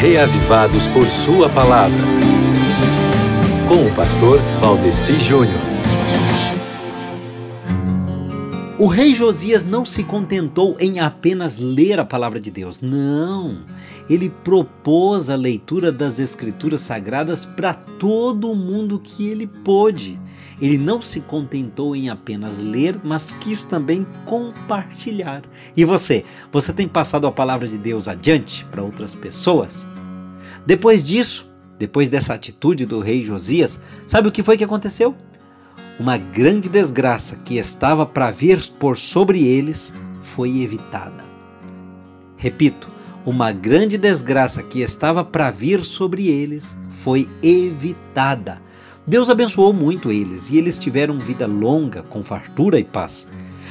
reavivados por Sua palavra. Com o pastor Valdeci Júnior. O rei Josias não se contentou em apenas ler a palavra de Deus. Não. Ele propôs a leitura das escrituras sagradas para todo mundo que ele pôde. Ele não se contentou em apenas ler, mas quis também compartilhar. E você? Você tem passado a palavra de Deus adiante para outras pessoas? Depois disso, depois dessa atitude do rei Josias, sabe o que foi que aconteceu? Uma grande desgraça que estava para vir por sobre eles foi evitada. Repito, uma grande desgraça que estava para vir sobre eles foi evitada. Deus abençoou muito eles e eles tiveram vida longa, com fartura e paz.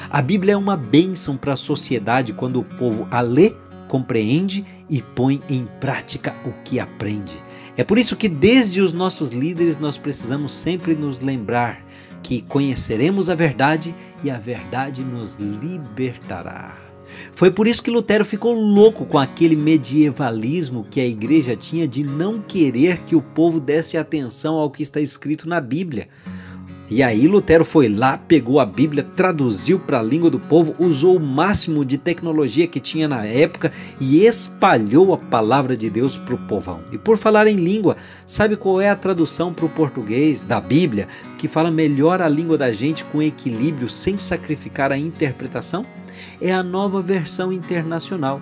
A Bíblia é uma bênção para a sociedade quando o povo a lê, compreende e põe em prática o que aprende. É por isso que, desde os nossos líderes, nós precisamos sempre nos lembrar que conheceremos a verdade e a verdade nos libertará. Foi por isso que Lutero ficou louco com aquele medievalismo que a igreja tinha de não querer que o povo desse atenção ao que está escrito na Bíblia. E aí Lutero foi lá, pegou a Bíblia, traduziu para a língua do povo, usou o máximo de tecnologia que tinha na época e espalhou a palavra de Deus para o povão. E por falar em língua, sabe qual é a tradução para o português da Bíblia que fala melhor a língua da gente com equilíbrio sem sacrificar a interpretação? É a nova versão internacional.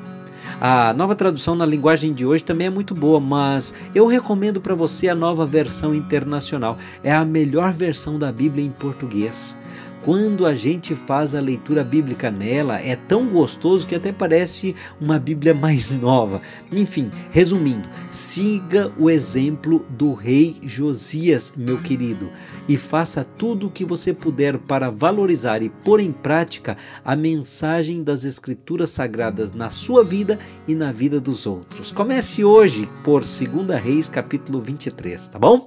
A nova tradução na linguagem de hoje também é muito boa, mas eu recomendo para você a nova versão internacional. É a melhor versão da Bíblia em português. Quando a gente faz a leitura bíblica nela, é tão gostoso que até parece uma Bíblia mais nova. Enfim, resumindo, siga o exemplo do rei Josias, meu querido, e faça tudo o que você puder para valorizar e pôr em prática a mensagem das Escrituras Sagradas na sua vida e na vida dos outros. Comece hoje por 2 Reis, capítulo 23, tá bom?